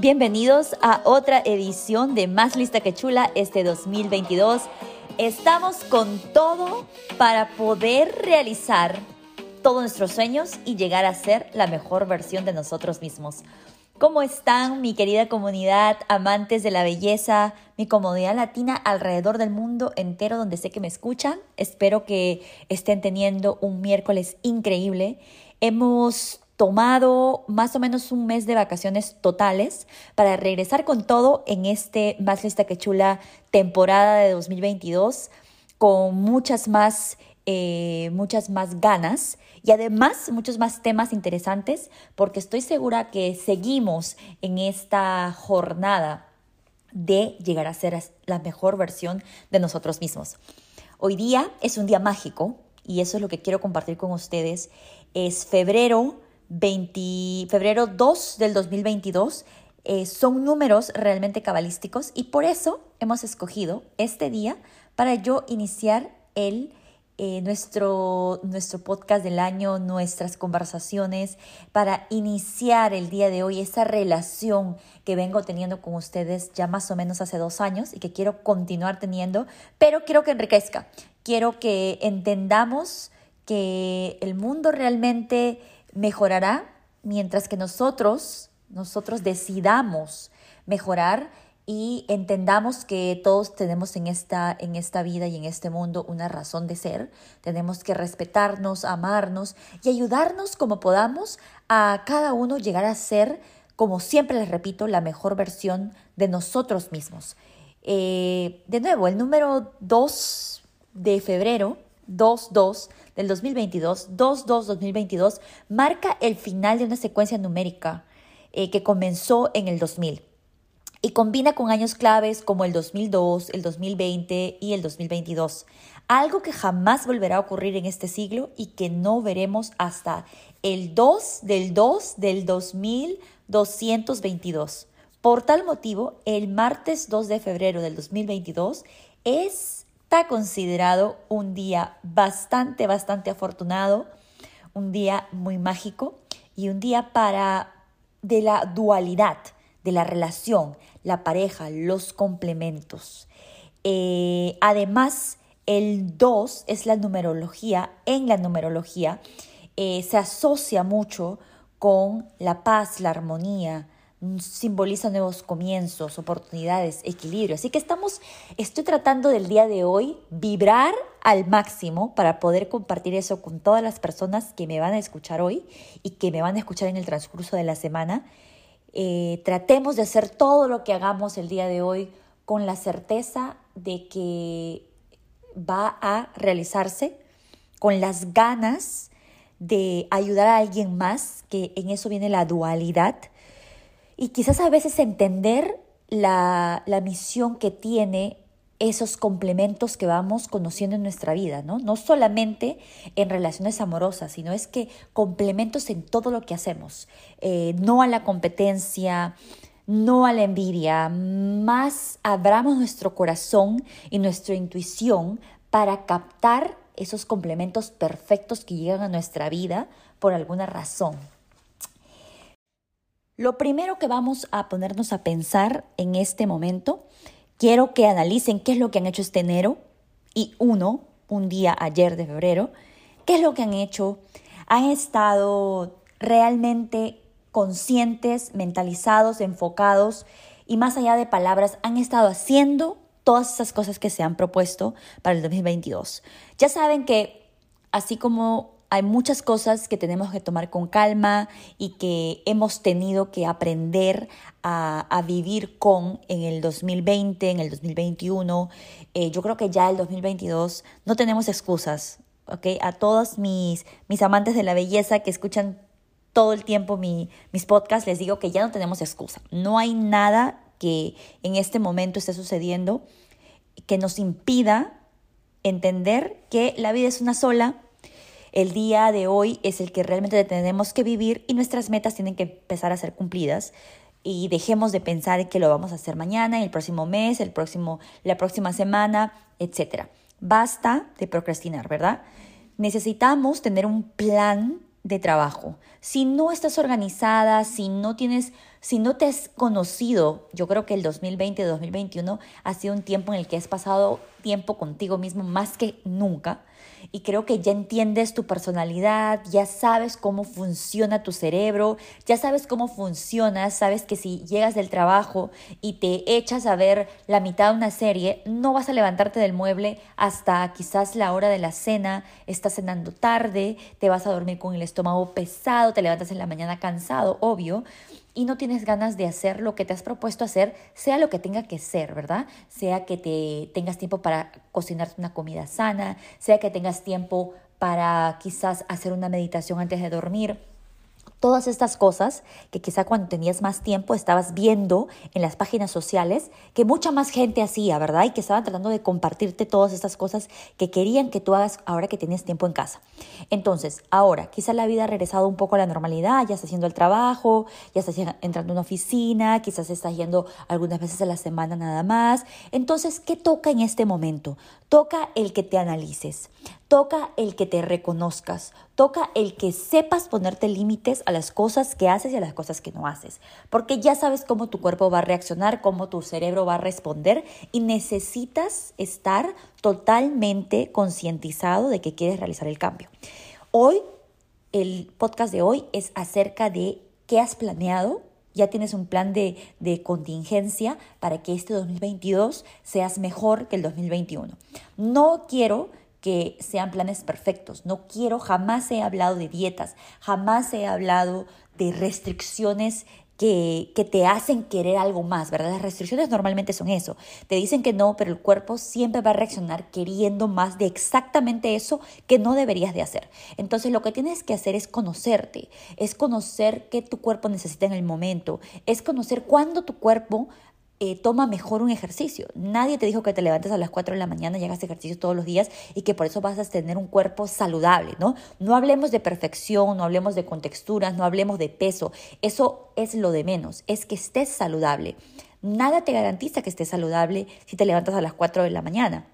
Bienvenidos a otra edición de Más Lista que Chula este 2022. Estamos con todo para poder realizar todos nuestros sueños y llegar a ser la mejor versión de nosotros mismos. ¿Cómo están mi querida comunidad, amantes de la belleza, mi comunidad latina alrededor del mundo entero donde sé que me escuchan? Espero que estén teniendo un miércoles increíble. Hemos tomado más o menos un mes de vacaciones totales para regresar con todo en este Más Lista que Chula temporada de 2022 con muchas más, eh, muchas más ganas y además muchos más temas interesantes porque estoy segura que seguimos en esta jornada de llegar a ser la mejor versión de nosotros mismos. Hoy día es un día mágico y eso es lo que quiero compartir con ustedes. Es febrero 20, febrero 2 del 2022. Eh, son números realmente cabalísticos y por eso hemos escogido este día para yo iniciar el, eh, nuestro, nuestro podcast del año, nuestras conversaciones, para iniciar el día de hoy esa relación que vengo teniendo con ustedes ya más o menos hace dos años y que quiero continuar teniendo, pero quiero que enriquezca, quiero que entendamos que el mundo realmente mejorará mientras que nosotros, nosotros decidamos mejorar y entendamos que todos tenemos en esta, en esta vida y en este mundo una razón de ser. Tenemos que respetarnos, amarnos y ayudarnos como podamos a cada uno llegar a ser, como siempre les repito, la mejor versión de nosotros mismos. Eh, de nuevo, el número 2 de febrero, 2-2, del 2022, 2-2-2022, marca el final de una secuencia numérica eh, que comenzó en el 2000 y combina con años claves como el 2002, el 2020 y el 2022. Algo que jamás volverá a ocurrir en este siglo y que no veremos hasta el 2 del 2 del 2222. Por tal motivo, el martes 2 de febrero del 2022 es está considerado un día bastante, bastante afortunado, un día muy mágico y un día para de la dualidad, de la relación, la pareja, los complementos. Eh, además, el 2 es la numerología, en la numerología eh, se asocia mucho con la paz, la armonía, simboliza nuevos comienzos, oportunidades, equilibrio. Así que estamos, estoy tratando del día de hoy vibrar al máximo para poder compartir eso con todas las personas que me van a escuchar hoy y que me van a escuchar en el transcurso de la semana. Eh, tratemos de hacer todo lo que hagamos el día de hoy con la certeza de que va a realizarse, con las ganas de ayudar a alguien más, que en eso viene la dualidad y quizás a veces entender la, misión que tiene esos complementos que vamos conociendo en nuestra vida, ¿no? No solamente en relaciones amorosas, sino es que complementos en todo lo que hacemos. Eh, no a la competencia, no a la envidia, más abramos nuestro corazón y nuestra intuición para captar esos complementos perfectos que llegan a nuestra vida por alguna razón. Lo primero que vamos a ponernos a pensar en este momento, quiero que analicen qué es lo que han hecho este enero y uno, un día ayer de febrero, qué es lo que han hecho. Han estado realmente conscientes, mentalizados, enfocados y más allá de palabras, han estado haciendo todas esas cosas que se han propuesto para el 2022. Ya saben que así como hay muchas cosas que tenemos que tomar con calma y que hemos tenido que aprender a, vivir con en el 2020, en el 2021. Eh, yo creo que ya el 2022 no tenemos excusas. ¿okay? A todos mis, mis amantes de la belleza que escuchan todo el tiempo mis podcasts, les digo que ya no tenemos excusa. No hay nada que en este momento esté sucediendo que nos impida entender que la vida es una sola el día de hoy es el que realmente tenemos que vivir y nuestras metas tienen que empezar a ser cumplidas y dejemos de pensar que lo vamos a hacer mañana, el próximo mes, el próximo, la próxima semana, etc. Basta de procrastinar, ¿verdad? Necesitamos tener un plan de trabajo. Si no estás organizada, si no tienes, si no te has conocido, yo creo que el 2020-2021 ha sido un tiempo en el que has pasado tiempo contigo mismo más que nunca y creo que ya entiendes tu personalidad, ya sabes cómo funciona tu cerebro, ya sabes cómo funciona, sabes que si llegas del trabajo y te echas a ver la mitad de una serie, no vas a levantarte del mueble hasta quizás la hora de la cena, estás cenando tarde, te vas a dormir con el estómago pesado, te levantas en la mañana cansado, obvio y no tienes ganas de hacer lo que te has propuesto hacer, sea lo que tenga que ser, ¿verdad? Sea que te tengas tiempo para cocinarte una comida sana, sea que tengas tiempo para quizás hacer una meditación antes de dormir Todas estas cosas que quizá cuando tenías más tiempo estabas viendo en las páginas sociales que mucha más gente hacía, ¿verdad? Y que estaban tratando de compartirte todas estas cosas que querían que tú hagas ahora que tienes tiempo en casa. Entonces, ahora, quizá la vida ha regresado un poco a la normalidad, ya estás haciendo el trabajo, ya estás entrando a una oficina, quizás estás yendo algunas veces a la semana nada más. Entonces, ¿qué toca en este momento? Toca el que te analices, toca el que te reconozcas, toca el que sepas ponerte límites a las cosas que haces y a las cosas que no haces, porque ya sabes cómo tu cuerpo va a reaccionar, cómo tu cerebro va a responder y necesitas estar totalmente concientizado de que quieres realizar el cambio. Hoy, el podcast de hoy es acerca de qué has planeado ya tienes un plan de, contingencia para que este 2022 seas mejor que el 2021. No quiero que sean planes perfectos, no quiero, jamás he hablado de dietas, jamás he hablado de restricciones que, te hacen querer algo más, ¿verdad? Las restricciones normalmente son eso. Te dicen que no, pero el cuerpo siempre va a reaccionar queriendo más de exactamente eso que no deberías de hacer. Entonces lo que tienes que hacer es conocerte, es conocer qué tu cuerpo necesita en el momento, es conocer cuándo tu cuerpo eh, toma mejor un ejercicio. Nadie te dijo que te levantes a las 4 de la mañana y hagas ejercicio todos los días y que por eso vas a tener un cuerpo saludable, ¿no? No hablemos de perfección, no hablemos de contexturas, no hablemos de peso. Eso es lo de menos, es que estés saludable. Nada te garantiza que estés saludable si te levantas a las 4 de la mañana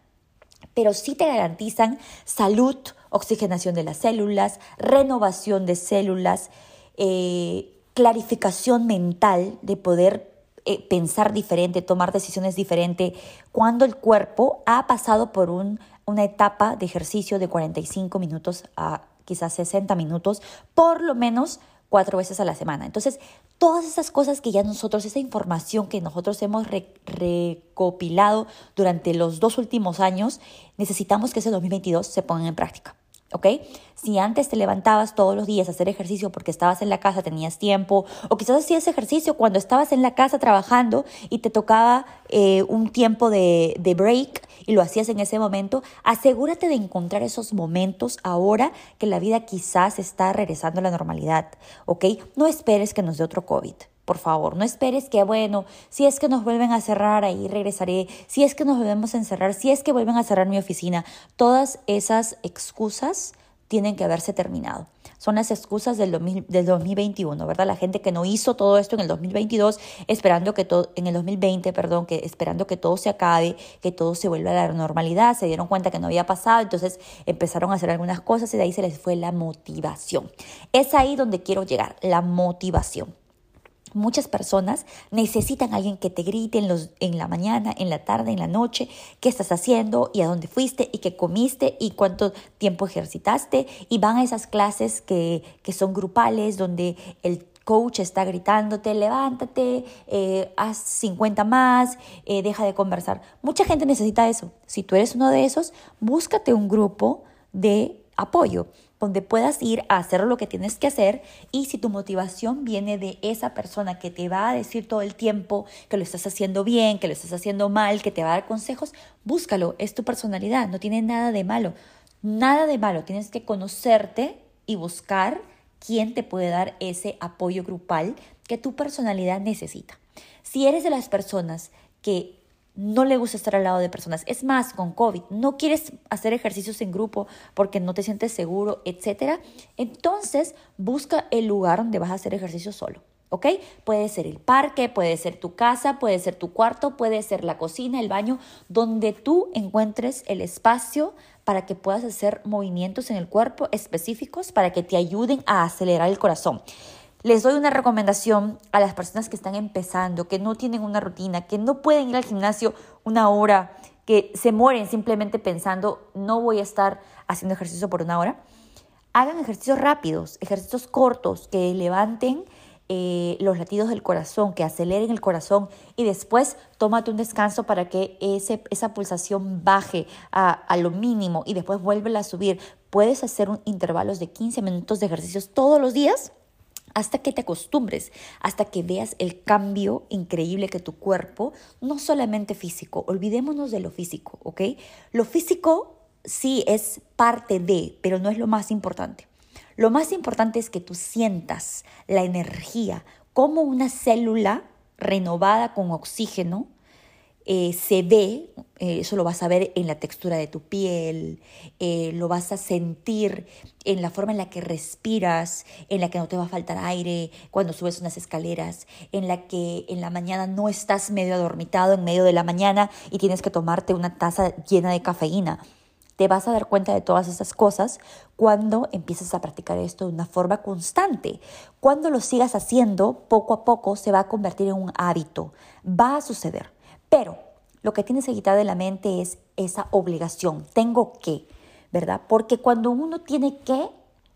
pero sí te garantizan salud, oxigenación de las células, renovación de células, eh, clarificación mental de poder eh, pensar diferente, tomar decisiones diferentes, cuando el cuerpo ha pasado por un, una etapa de ejercicio de 45 minutos a quizás 60 minutos, por lo menos cuatro veces a la semana. Entonces, todas esas cosas que ya nosotros, esa información que nosotros hemos recopilado durante los dos últimos años, necesitamos que ese 2022 se ponga en práctica. ¿Ok? Si antes te levantabas todos los días a hacer ejercicio porque estabas en la casa, tenías tiempo, o quizás hacías ejercicio cuando estabas en la casa trabajando y te tocaba eh, un tiempo de, de break y lo hacías en ese momento, asegúrate de encontrar esos momentos ahora que la vida quizás está regresando a la normalidad, ¿ok? No esperes que nos dé otro COVID. Por favor, no esperes que, bueno, si es que nos vuelven a cerrar, ahí regresaré, si es que nos volvemos a encerrar, si es que vuelven a cerrar mi oficina, todas esas excusas tienen que haberse terminado. Son las excusas del, del 2021, ¿verdad? La gente que no hizo todo esto en el 2022, esperando que todo, en el 2020, perdón, que esperando que todo se acabe, que todo se vuelva a la normalidad, se dieron cuenta que no había pasado, entonces empezaron a hacer algunas cosas y de ahí se les fue la motivación. Es ahí donde quiero llegar, la motivación. Muchas personas necesitan a alguien que te grite en, los, en la mañana, en la tarde, en la noche, qué estás haciendo y a dónde fuiste y qué comiste y cuánto tiempo ejercitaste. Y van a esas clases que, que son grupales, donde el coach está gritándote, levántate, eh, haz 50 más, eh, deja de conversar. Mucha gente necesita eso. Si tú eres uno de esos, búscate un grupo de apoyo donde puedas ir a hacer lo que tienes que hacer y si tu motivación viene de esa persona que te va a decir todo el tiempo que lo estás haciendo bien, que lo estás haciendo mal, que te va a dar consejos, búscalo, es tu personalidad, no tiene nada de malo, nada de malo, tienes que conocerte y buscar quién te puede dar ese apoyo grupal que tu personalidad necesita. Si eres de las personas que no le gusta estar al lado de personas. Es más, con COVID, no quieres hacer ejercicios en grupo porque no te sientes seguro, etc. Entonces, busca el lugar donde vas a hacer ejercicio solo. ¿ok? Puede ser el parque, puede ser tu casa, puede ser tu cuarto, puede ser la cocina, el baño, donde tú encuentres el espacio para que puedas hacer movimientos en el cuerpo específicos para que te ayuden a acelerar el corazón. Les doy una recomendación a las personas que están empezando, que no tienen una rutina, que no pueden ir al gimnasio una hora, que se mueren simplemente pensando, no voy a estar haciendo ejercicio por una hora. Hagan ejercicios rápidos, ejercicios cortos, que levanten eh, los latidos del corazón, que aceleren el corazón y después tómate un descanso para que ese, esa pulsación baje a, lo mínimo y después vuelve a subir. Puedes hacer un, intervalos de 15 minutos de ejercicios todos los días hasta que te acostumbres, hasta que veas el cambio increíble que tu cuerpo, no solamente físico, olvidémonos de lo físico, ¿ok? Lo físico sí es parte de, pero no es lo más importante. Lo más importante es que tú sientas la energía como una célula renovada con oxígeno eh, se ve, eh, eso lo vas a ver en la textura de tu piel, eh, lo vas a sentir en la forma en la que respiras, en la que no te va a faltar aire cuando subes unas escaleras, en la que en la mañana no estás medio adormitado en medio de la mañana y tienes que tomarte una taza llena de cafeína. Te vas a dar cuenta de todas esas cosas cuando empiezas a practicar esto de una forma constante. Cuando lo sigas haciendo, poco a poco se va a convertir en un hábito. Va a suceder. Pero lo que tienes que quitar de la mente es esa obligación. Tengo que, ¿verdad? Porque cuando uno tiene que,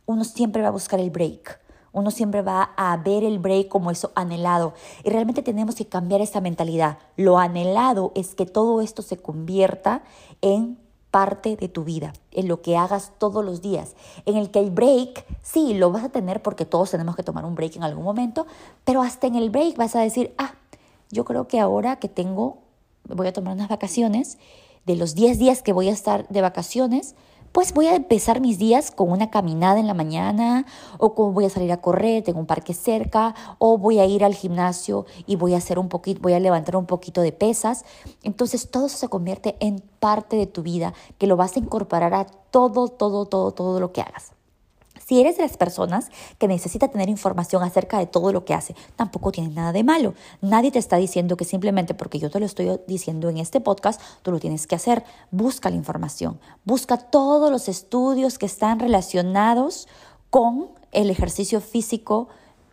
uno siempre va a buscar el break. Uno siempre va a ver el break como eso anhelado. Y realmente tenemos que cambiar esa mentalidad. Lo anhelado es que todo esto se convierta en parte de tu vida, en lo que hagas todos los días, en el que el break, sí, lo vas a tener porque todos tenemos que tomar un break en algún momento, pero hasta en el break vas a decir, ah, yo creo que ahora que tengo, voy a tomar unas vacaciones, de los 10 días que voy a estar de vacaciones, pues voy a empezar mis días con una caminada en la mañana o como voy a salir a correr, tengo un parque cerca o voy a ir al gimnasio y voy a hacer un poquito, voy a levantar un poquito de pesas. Entonces todo eso se convierte en parte de tu vida que lo vas a incorporar a todo, todo, todo, todo lo que hagas. Si eres de las personas que necesita tener información acerca de todo lo que hace, tampoco tiene nada de malo. Nadie te está diciendo que simplemente porque yo te lo estoy diciendo en este podcast, tú lo tienes que hacer. Busca la información, busca todos los estudios que están relacionados con el ejercicio físico,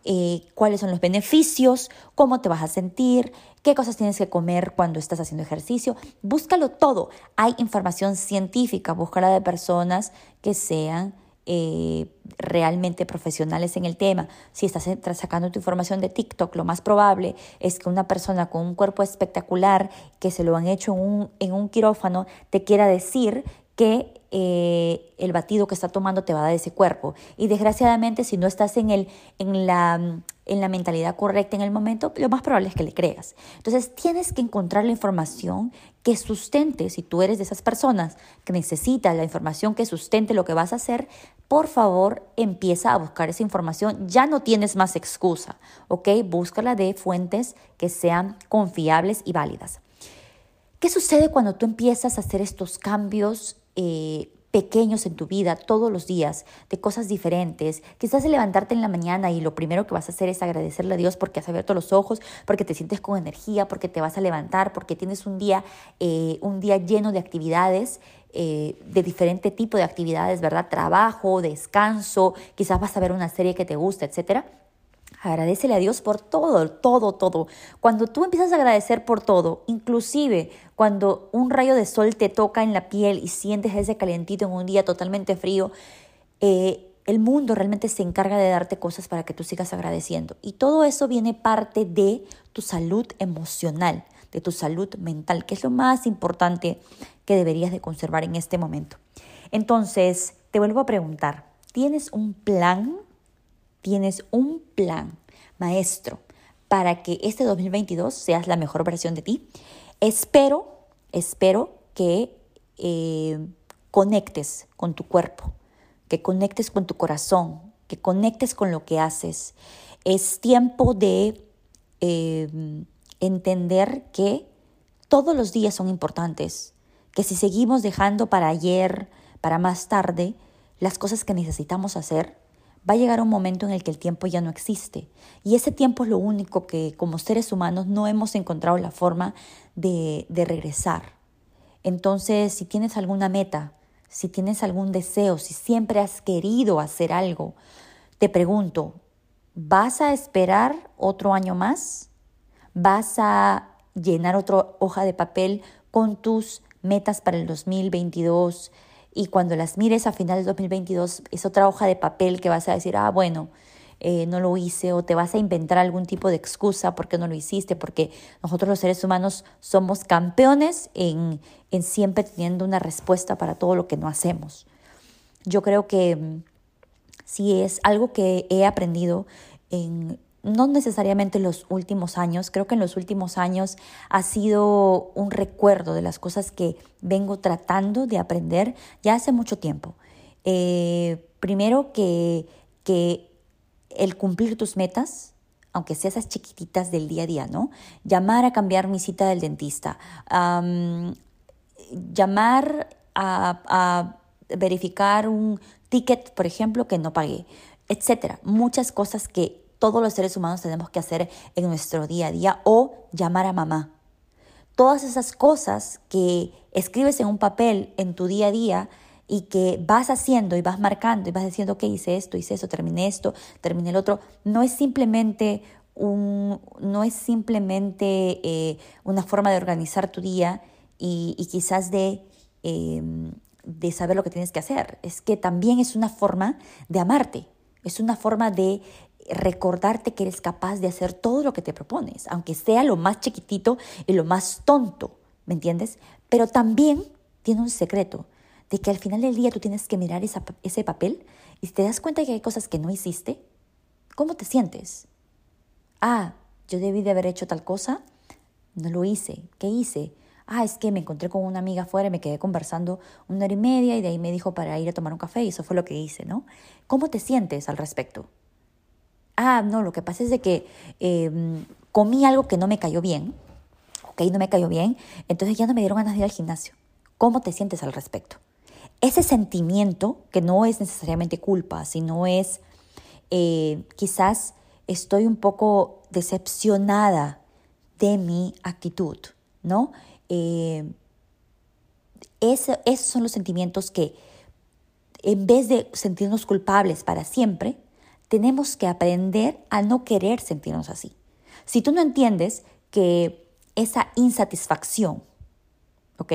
eh, cuáles son los beneficios, cómo te vas a sentir, qué cosas tienes que comer cuando estás haciendo ejercicio. Búscalo todo. Hay información científica, búscala de personas que sean eh, realmente profesionales en el tema. Si estás sacando tu información de TikTok, lo más probable es que una persona con un cuerpo espectacular, que se lo han hecho en un, en un quirófano, te quiera decir que eh, el batido que está tomando te va a dar ese cuerpo. Y desgraciadamente, si no estás en, el, en, la, en la mentalidad correcta en el momento, lo más probable es que le creas. Entonces, tienes que encontrar la información que sustente, si tú eres de esas personas que necesitas la información que sustente lo que vas a hacer, por favor empieza a buscar esa información. Ya no tienes más excusa, ¿ok? Búscala de fuentes que sean confiables y válidas. ¿Qué sucede cuando tú empiezas a hacer estos cambios eh, pequeños en tu vida todos los días, de cosas diferentes. Quizás levantarte en la mañana y lo primero que vas a hacer es agradecerle a Dios porque has abierto los ojos, porque te sientes con energía, porque te vas a levantar, porque tienes un día, eh, un día lleno de actividades. Eh, de diferente tipo de actividades, ¿verdad? Trabajo, descanso, quizás vas a ver una serie que te gusta, etcétera Agradecele a Dios por todo, todo, todo. Cuando tú empiezas a agradecer por todo, inclusive cuando un rayo de sol te toca en la piel y sientes ese calentito en un día totalmente frío, eh, el mundo realmente se encarga de darte cosas para que tú sigas agradeciendo. Y todo eso viene parte de tu salud emocional, de tu salud mental, que es lo más importante que deberías de conservar en este momento. Entonces, te vuelvo a preguntar, ¿tienes un plan tienes un plan maestro para que este 2022 seas la mejor versión de ti. Espero, espero que eh, conectes con tu cuerpo, que conectes con tu corazón, que conectes con lo que haces. Es tiempo de eh, entender que todos los días son importantes, que si seguimos dejando para ayer, para más tarde, las cosas que necesitamos hacer, va a llegar un momento en el que el tiempo ya no existe. Y ese tiempo es lo único que como seres humanos no hemos encontrado la forma de, regresar. Entonces, si tienes alguna meta, si tienes algún deseo, si siempre has querido hacer algo, te pregunto, ¿vas a esperar otro año más? ¿Vas a llenar otra hoja de papel con tus metas para el 2022? Y cuando las mires a final del 2022, es otra hoja de papel que vas a decir, ah, bueno, eh, no lo hice o te vas a inventar algún tipo de excusa porque no lo hiciste, porque nosotros los seres humanos somos campeones en, en siempre teniendo una respuesta para todo lo que no hacemos. Yo creo que mm, si es algo que he aprendido en, no necesariamente en los últimos años, creo que en los últimos años ha sido un recuerdo de las cosas que vengo tratando de aprender ya hace mucho tiempo. Eh, primero que, que el cumplir tus metas, aunque sean esas chiquititas del día a día, ¿no? Llamar a cambiar mi cita del dentista, llamar a, verificar un ticket, por ejemplo, que no pagué, etcétera. Muchas cosas que todos los seres humanos tenemos que hacer en nuestro día a día o llamar a mamá. Todas esas cosas que escribes en un papel en tu día a día y que vas haciendo y vas marcando y vas diciendo, ok, hice esto, hice eso, terminé esto, terminé el otro, no es simplemente, un, no es simplemente eh, una forma de organizar tu día y, quizás de, em, de saber lo que tienes que hacer, es que también es una forma de amarte, es una forma de recordarte que eres capaz de hacer todo lo que te propones, aunque sea lo más chiquitito y lo más tonto, ¿me entiendes? Pero también tiene un secreto de que al final del día tú tienes que mirar ese papel y te das cuenta que hay cosas que no hiciste, ¿cómo te sientes? Ah, yo debí de haber hecho tal cosa, no lo hice. ¿Qué hice? Ah, es que me encontré con una amiga afuera y me quedé conversando una hora y media y de ahí me dijo para ir a tomar un café y eso fue lo que hice, ¿no? ¿Cómo te sientes al respecto? Ah, no, lo que pasa es de que em, comí algo que no me cayó bien, ok, no me cayó bien, entonces ya no me dieron ganas de ir al gimnasio. ¿Cómo te sientes al respecto? ese sentimiento, que no es necesariamente culpa, sino es eh, quizás estoy un poco decepcionada de mi actitud, ¿no? Eh, esos son los sentimientos que en vez de sentirnos culpables para siempre, tenemos que aprender a no querer sentirnos así. Si tú no entiendes que esa insatisfacción, ¿ok?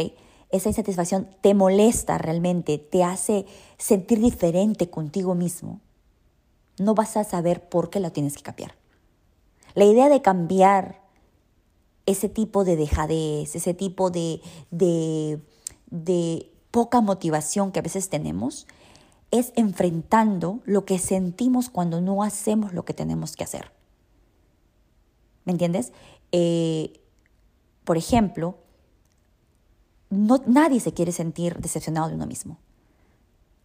esa insatisfacción te molesta realmente, te hace sentir diferente contigo mismo, no vas a saber por qué la tienes que cambiar. La idea de cambiar ese tipo de dejadez, ese tipo de, de, de poca motivación que a veces tenemos, es enfrentando lo que sentimos cuando no hacemos lo que tenemos que hacer. ¿Me entiendes? Eh, por ejemplo, nadie se quiere sentir decepcionado de uno mismo.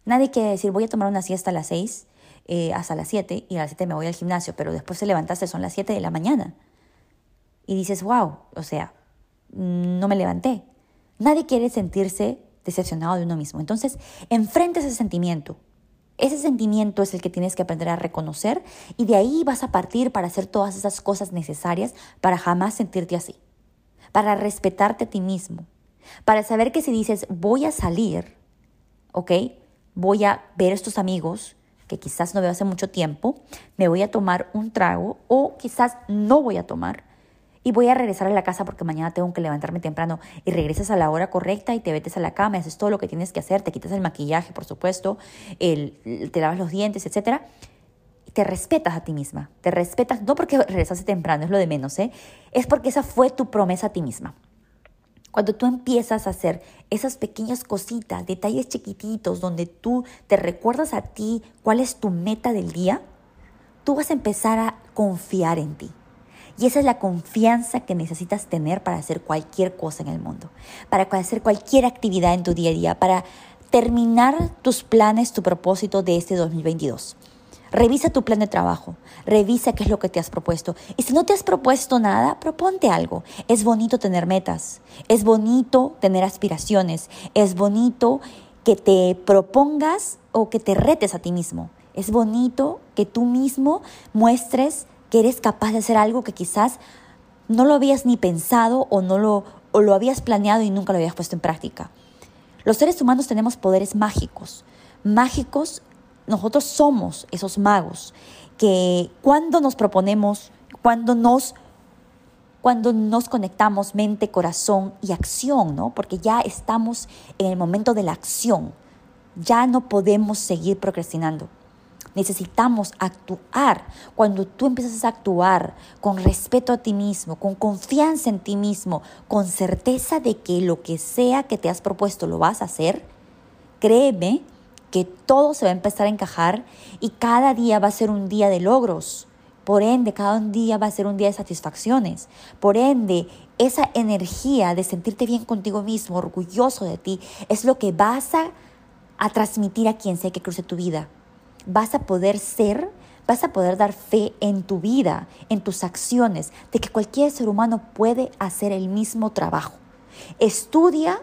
Nadie quiere decir, voy a tomar una siesta a las 6 eh, hasta las 7 y a las 7 me voy al gimnasio, pero después se levantaste, son las 7 de la mañana. Y dices, wow, o sea, no me levanté. Nadie quiere sentirse decepcionado de uno mismo. Entonces, enfrenta ese sentimiento. Ese sentimiento es el que tienes que aprender a reconocer y de ahí vas a partir para hacer todas esas cosas necesarias para jamás sentirte así, para respetarte a ti mismo, para saber que si dices voy a salir, ¿ok? Voy a ver a estos amigos que quizás no veo hace mucho tiempo, me voy a tomar un trago o quizás no voy a tomar y voy a regresar a la casa porque mañana tengo que levantarme temprano y regresas a la hora correcta y te metes a la cama, haces todo lo que tienes que hacer, te quitas el maquillaje, por supuesto, el, te lavas los dientes, etcétera. Te respetas a ti misma, te respetas, no porque regresaste temprano, es lo de menos, ¿eh? es porque esa fue tu promesa a ti misma. Cuando tú empiezas a hacer esas pequeñas cositas, detalles chiquititos, donde tú te recuerdas a ti cuál es tu meta del día, tú vas a empezar a confiar en ti. Y esa es la confianza que necesitas tener para hacer cualquier cosa en el mundo, para hacer cualquier actividad en tu día a día, para terminar tus planes, tu propósito de este 2022. Revisa tu plan de trabajo, revisa qué es lo que te has propuesto. Y si no te has propuesto nada, proponte algo. Es bonito tener metas, es bonito tener aspiraciones, es bonito que te propongas o que te retes a ti mismo. Es bonito que tú mismo muestres que eres capaz de hacer algo que quizás no lo habías ni pensado o no lo, o lo habías planeado y nunca lo habías puesto en práctica. Los seres humanos tenemos poderes mágicos. Mágicos, nosotros somos esos magos que cuando nos proponemos, cuando nos cuando nos conectamos mente, corazón y acción, ¿no? Porque ya estamos en el momento de la acción. Ya no podemos seguir procrastinando. Necesitamos actuar. Cuando tú empiezas a actuar con respeto a ti mismo, con confianza en ti mismo, con certeza de que lo que sea que te has propuesto lo vas a hacer, créeme que todo se va a empezar a encajar y cada día va a ser un día de logros. Por ende, cada día va a ser un día de satisfacciones. Por ende, esa energía de sentirte bien contigo mismo, orgulloso de ti, es lo que vas a, a transmitir a quien sea que cruce tu vida. Vas a poder ser, vas a poder dar fe en tu vida, en tus acciones, de que cualquier ser humano puede hacer el mismo trabajo. Estudia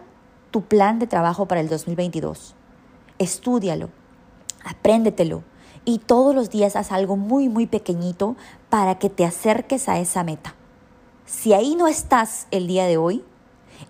tu plan de trabajo para el 2022. Estúdialo, apréndetelo y todos los días haz algo muy, muy pequeñito para que te acerques a esa meta. Si ahí no estás el día de hoy,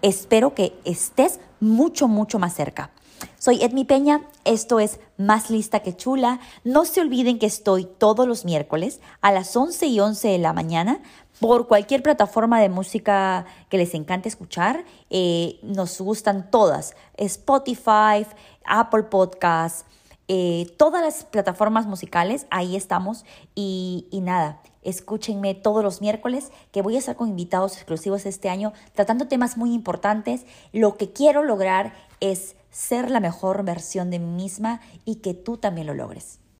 espero que estés mucho, mucho más cerca. Soy Edmi Peña, esto es Más Lista que Chula. No se olviden que estoy todos los miércoles a las 11 y 11 de la mañana por cualquier plataforma de música que les encante escuchar. Eh, nos gustan todas, Spotify, Apple Podcasts, eh, todas las plataformas musicales, ahí estamos. Y, y, nada, escúchenme todos los miércoles que voy a estar con invitados exclusivos este año tratando temas muy importantes. Lo que quiero lograr es ser la mejor versión de mí misma y que tú también lo logres.